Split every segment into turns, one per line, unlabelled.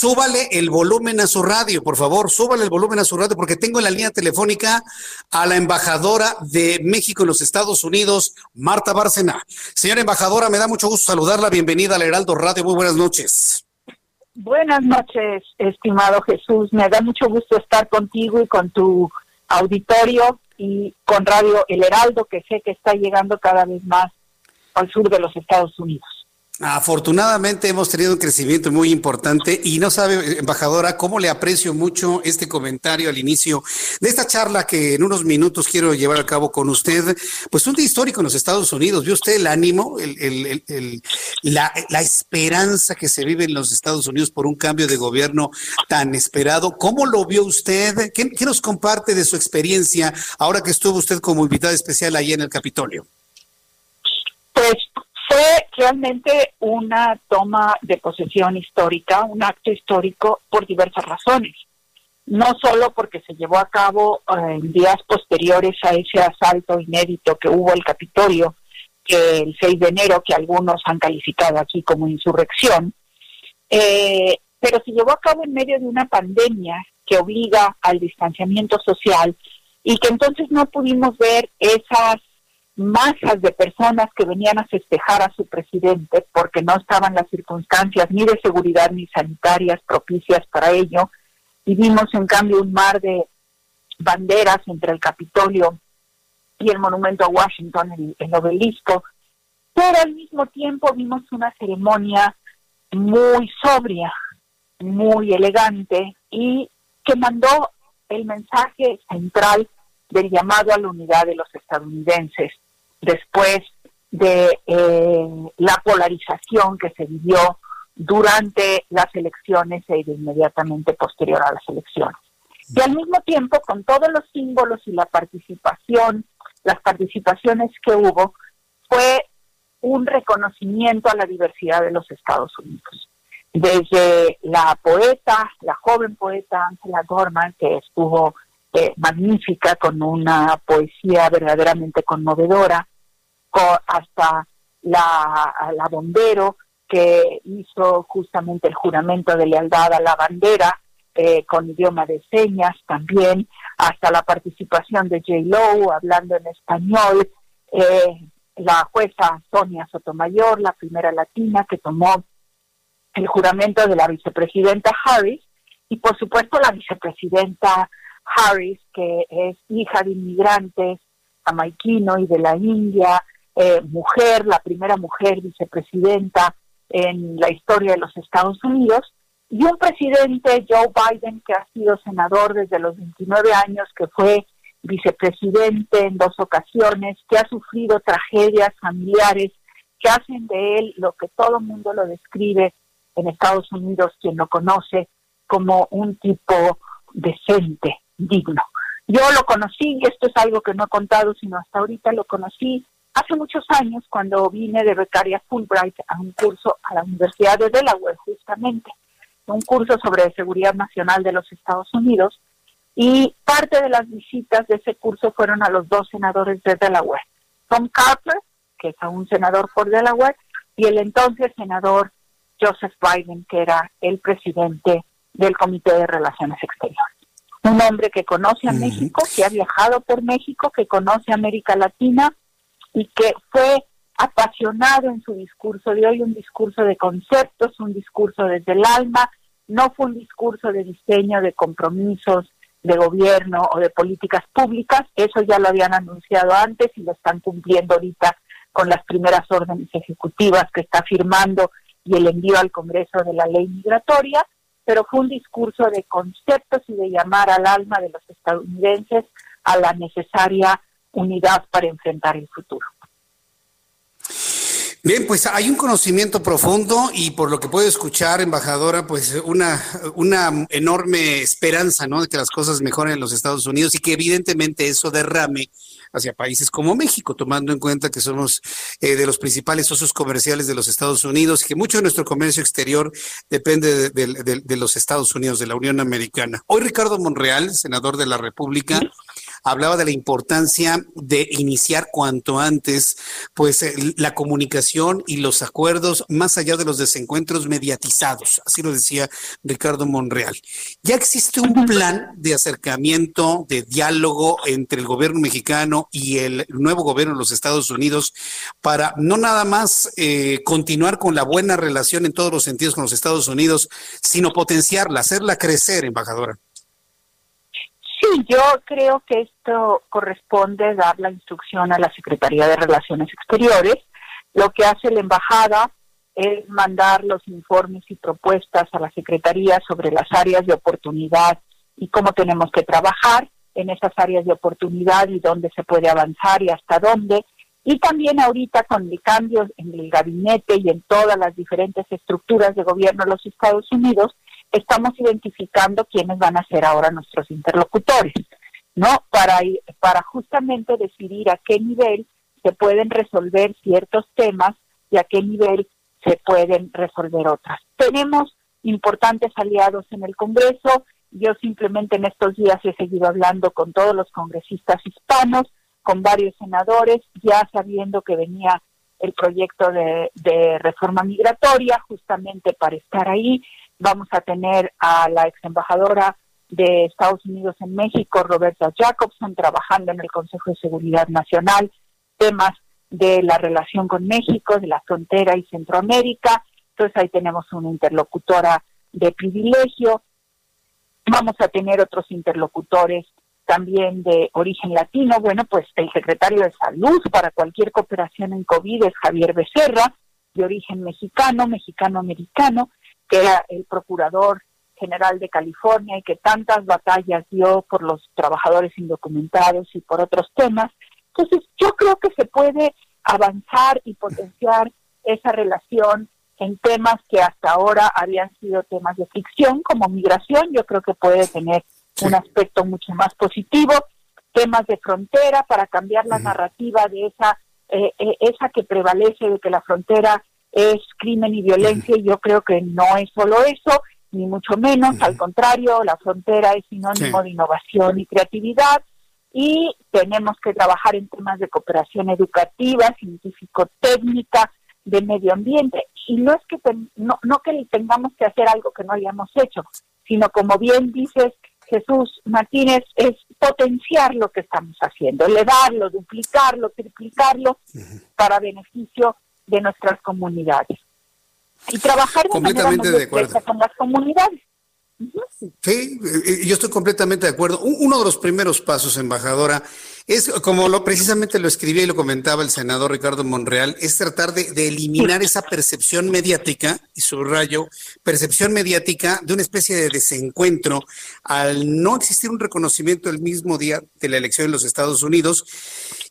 Súbale el volumen a su radio, por favor. Súbale el volumen a su radio porque tengo en la línea telefónica a la embajadora de México en los Estados Unidos, Marta Bárcena. Señora embajadora, me da mucho gusto saludarla. Bienvenida al Heraldo Radio. Muy buenas noches.
Buenas noches, estimado Jesús. Me da mucho gusto estar contigo y con tu auditorio y con Radio El Heraldo, que sé que está llegando cada vez más al sur de los Estados Unidos.
Afortunadamente hemos tenido un crecimiento muy importante y no sabe, embajadora, cómo le aprecio mucho este comentario al inicio de esta charla que en unos minutos quiero llevar a cabo con usted. Pues un día histórico en los Estados Unidos. ¿Vio usted el ánimo, el, el, el, la, la, esperanza que se vive en los Estados Unidos por un cambio de gobierno tan esperado? ¿Cómo lo vio usted? ¿Qué, qué nos comparte de su experiencia ahora que estuvo usted como invitada especial ahí en el Capitolio?
Realmente una toma de posesión histórica, un acto histórico por diversas razones. No solo porque se llevó a cabo eh, en días posteriores a ese asalto inédito que hubo el Capitolio, que el 6 de enero, que algunos han calificado aquí como insurrección, eh, pero se llevó a cabo en medio de una pandemia que obliga al distanciamiento social y que entonces no pudimos ver esas masas de personas que venían a festejar a su presidente porque no estaban las circunstancias ni de seguridad ni sanitarias propicias para ello. Y vimos en cambio un mar de banderas entre el Capitolio y el monumento a Washington, el, el obelisco, pero al mismo tiempo vimos una ceremonia muy sobria, muy elegante y que mandó el mensaje central del llamado a la unidad de los estadounidenses después de eh, la polarización que se vivió durante las elecciones e inmediatamente posterior a las elecciones. Y al mismo tiempo, con todos los símbolos y la participación, las participaciones que hubo, fue un reconocimiento a la diversidad de los Estados Unidos. Desde la poeta, la joven poeta Angela Gorman, que estuvo eh, magnífica, con una poesía verdaderamente conmovedora, hasta la, la bombero que hizo justamente el juramento de lealtad a la bandera eh, con idioma de señas también, hasta la participación de J. Lowe hablando en español, eh, la jueza Sonia Sotomayor, la primera latina que tomó el juramento de la vicepresidenta Harris, y por supuesto la vicepresidenta Harris, que es hija de inmigrantes jamaiquino y de la India, eh, mujer, la primera mujer vicepresidenta en la historia de los Estados Unidos, y un presidente, Joe Biden, que ha sido senador desde los 29 años, que fue vicepresidente en dos ocasiones, que ha sufrido tragedias familiares que hacen de él lo que todo el mundo lo describe en Estados Unidos, quien lo conoce, como un tipo decente, digno. Yo lo conocí, y esto es algo que no he contado, sino hasta ahorita lo conocí hace muchos años cuando vine de becaria Fulbright a un curso a la Universidad de Delaware, justamente, un curso sobre seguridad nacional de los Estados Unidos, y parte de las visitas de ese curso fueron a los dos senadores de Delaware, Tom Carter, que es aún senador por Delaware, y el entonces senador Joseph Biden, que era el presidente del Comité de Relaciones Exteriores. Un hombre que conoce a México, que ha viajado por México, que conoce a América Latina, y que fue apasionado en su discurso de hoy, un discurso de conceptos, un discurso desde el alma, no fue un discurso de diseño de compromisos de gobierno o de políticas públicas, eso ya lo habían anunciado antes y lo están cumpliendo ahorita con las primeras órdenes ejecutivas que está firmando y el envío al Congreso de la ley migratoria, pero fue un discurso de conceptos y de llamar al alma de los estadounidenses a la necesaria unidad para enfrentar el futuro.
Bien, pues hay un conocimiento profundo y por lo que puedo escuchar, embajadora, pues una, una enorme esperanza, ¿no? De que las cosas mejoren en los Estados Unidos y que evidentemente eso derrame hacia países como México, tomando en cuenta que somos eh, de los principales socios comerciales de los Estados Unidos y que mucho de nuestro comercio exterior depende de, de los Estados Unidos, de la Unión Americana. Hoy Ricardo Monreal, senador de la República, hablaba de la importancia de iniciar cuanto antes, pues la comunicación y los acuerdos más allá de los desencuentros mediatizados. Así lo decía Ricardo Monreal. Ya existe un plan de acercamiento, de diálogo entre el gobierno mexicano y el nuevo gobierno de los Estados Unidos para no nada más eh, continuar con la buena relación en todos los sentidos con los Estados Unidos, sino potenciarla, hacerla crecer, embajadora.
Sí, yo creo que esto corresponde dar la instrucción a la Secretaría de Relaciones Exteriores. Lo que hace la embajada es mandar los informes y propuestas a la Secretaría sobre las áreas de oportunidad y cómo tenemos que trabajar en esas áreas de oportunidad y dónde se puede avanzar y hasta dónde. Y también ahorita con el cambio en el gabinete y en todas las diferentes estructuras de gobierno de los Estados Unidos, estamos identificando quiénes van a ser ahora nuestros interlocutores, ¿no? Para, para justamente decidir a qué nivel se pueden resolver ciertos temas y a qué nivel se pueden resolver otras. Tenemos importantes aliados en el Congreso. Yo simplemente en estos días he seguido hablando con todos los congresistas hispanos, con varios senadores, ya sabiendo que venía el proyecto de, de reforma migratoria justamente para estar ahí Vamos a tener a la ex embajadora de Estados Unidos en México, Roberta Jacobson, trabajando en el Consejo de Seguridad Nacional, temas de la relación con México, de la frontera y Centroamérica. Entonces ahí tenemos una interlocutora de privilegio. Vamos a tener otros interlocutores también de origen latino. Bueno, pues el secretario de Salud para cualquier cooperación en COVID es Javier Becerra, de origen mexicano, mexicano-americano que era el procurador general de California y que tantas batallas dio por los trabajadores indocumentados y por otros temas. Entonces, yo creo que se puede avanzar y potenciar esa relación en temas que hasta ahora habían sido temas de ficción, como migración, yo creo que puede tener un aspecto mucho más positivo, temas de frontera para cambiar la narrativa de esa eh, eh, esa que prevalece de que la frontera es crimen y violencia y yo creo que no es solo eso, ni mucho menos, al contrario, la frontera es sinónimo de innovación y creatividad y tenemos que trabajar en temas de cooperación educativa, científico-técnica, de medio ambiente y no es que no, no que tengamos que hacer algo que no hayamos hecho, sino como bien dices Jesús Martínez, es potenciar lo que estamos haciendo, elevarlo, duplicarlo, triplicarlo para beneficio de nuestras comunidades y trabajar de manera muy de con las comunidades.
Sí, yo estoy completamente de acuerdo. Uno de los primeros pasos, embajadora, es como lo precisamente lo escribía y lo comentaba el senador Ricardo Monreal, es tratar de, de eliminar esa percepción mediática, y subrayo, percepción mediática de una especie de desencuentro al no existir un reconocimiento el mismo día de la elección en los Estados Unidos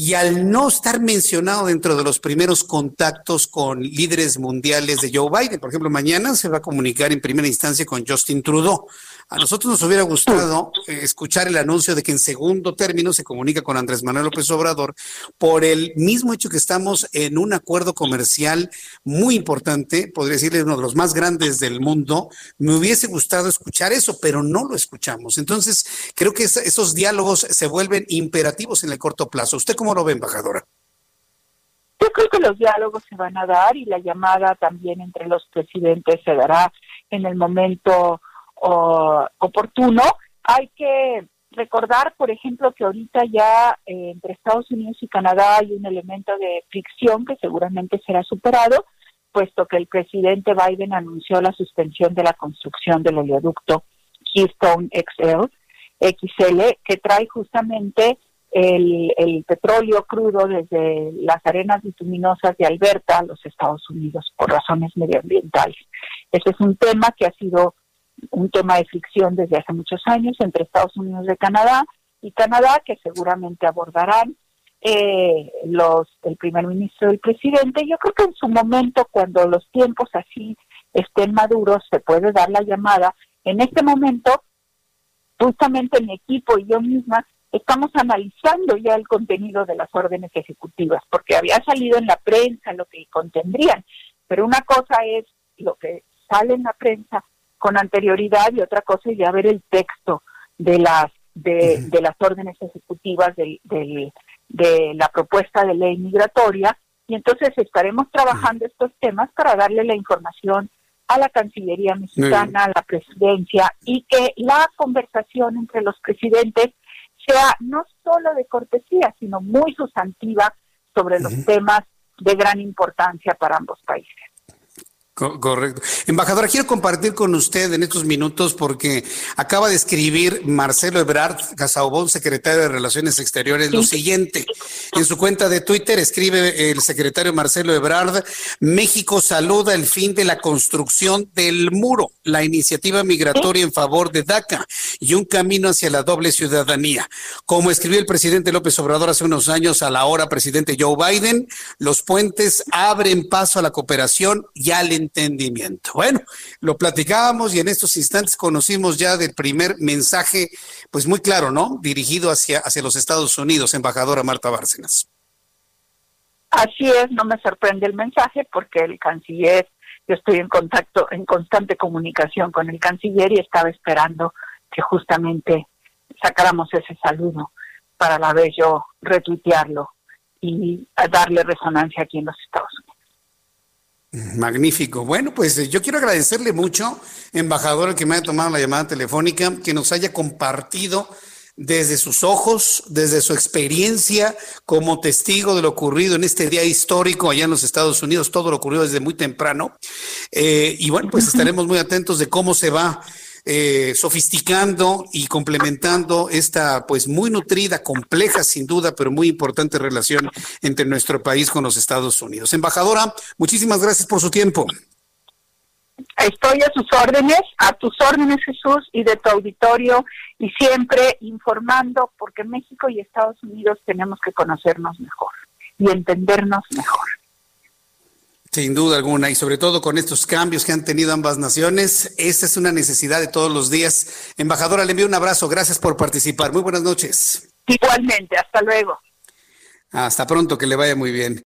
y al no estar mencionado dentro de los primeros contactos con líderes mundiales de Joe Biden, por ejemplo, mañana se va a comunicar en primera instancia con Justin Trudeau. A nosotros nos hubiera gustado eh, escuchar el anuncio de que en segundo término se comunica con Andrés Manuel López Obrador por el mismo hecho que estamos en un acuerdo comercial muy importante, podría decirle uno de los más grandes del mundo. Me hubiese gustado escuchar eso, pero no lo escuchamos. Entonces, creo que esos diálogos se vuelven imperativos en el corto plazo. ¿Usted cómo ¿Cómo lo ve, embajadora?
Yo creo que los diálogos se van a dar y la llamada también entre los presidentes se dará en el momento oportuno. Hay que recordar, por ejemplo, que ahorita ya eh, entre Estados Unidos y Canadá hay un elemento de fricción que seguramente será superado, puesto que el presidente Biden anunció la suspensión de la construcción del oleoducto Keystone XL, XL, que trae justamente el, petróleo crudo desde las arenas bituminosas de Alberta a los Estados Unidos por razones medioambientales. Ese es un tema que ha sido un tema de fricción desde hace muchos años entre Estados Unidos y Canadá y Canadá que seguramente abordarán eh, los el primer ministro y el presidente. Yo creo que en su momento, cuando los tiempos así estén maduros, se puede dar la llamada. En este momento, justamente mi equipo y yo misma estamos analizando ya el contenido de las órdenes ejecutivas, porque había salido en la prensa lo que contendrían, pero una cosa es lo que sale en la prensa con anterioridad y otra cosa es ya ver el texto de las de, las órdenes ejecutivas del, de la propuesta de ley migratoria. Y entonces estaremos trabajando estos temas para darle la información a la Cancillería mexicana, a la presidencia y que la conversación entre los presidentes sea no solo de cortesía, sino muy sustantiva sobre los temas de gran importancia para ambos países.
Correcto. Embajadora, quiero compartir con usted en estos minutos porque acaba de escribir Marcelo Ebrard Casaubón, secretario de Relaciones Exteriores, lo siguiente. En su cuenta de Twitter escribe el secretario Marcelo Ebrard, México saluda el fin de la construcción del muro, la iniciativa migratoria en favor de DACA y un camino hacia la doble ciudadanía. Como escribió el presidente López Obrador hace unos años a la hora presidente Joe Biden, los puentes abren paso a la cooperación y al entendimiento. Bueno, lo platicábamos y en estos instantes conocimos ya del primer mensaje, pues muy claro, ¿no? Dirigido hacia, hacia los Estados Unidos, embajadora Marta Bárcenas.
Así es, no me sorprende el mensaje porque el canciller, yo estoy en contacto, en constante comunicación con el canciller y estaba esperando que justamente sacáramos ese saludo para la vez yo retuitearlo y darle resonancia aquí en los Estados Unidos.
Magnífico. Bueno, pues eh, yo quiero agradecerle mucho, embajador, que me haya tomado la llamada telefónica, que nos haya compartido desde sus ojos, desde su experiencia como testigo de lo ocurrido en este día histórico allá en los Estados Unidos, todo lo ocurrió desde muy temprano. Eh, y bueno, pues estaremos muy atentos de cómo se va eh, sofisticando y complementando esta pues muy nutrida, compleja sin duda, pero muy importante relación entre nuestro país con los Estados Unidos. Embajadora, muchísimas gracias por su tiempo.
Estoy a sus órdenes, a tus órdenes Jesús y de tu auditorio y siempre informando porque México y Estados Unidos tenemos que conocernos mejor y entendernos mejor.
Sin duda alguna, y sobre todo con estos cambios que han tenido ambas naciones, esa es una necesidad de todos los días. Embajadora, le envío un abrazo, gracias por participar. Muy buenas noches.
Igualmente, hasta luego.
Hasta pronto, que le vaya muy bien.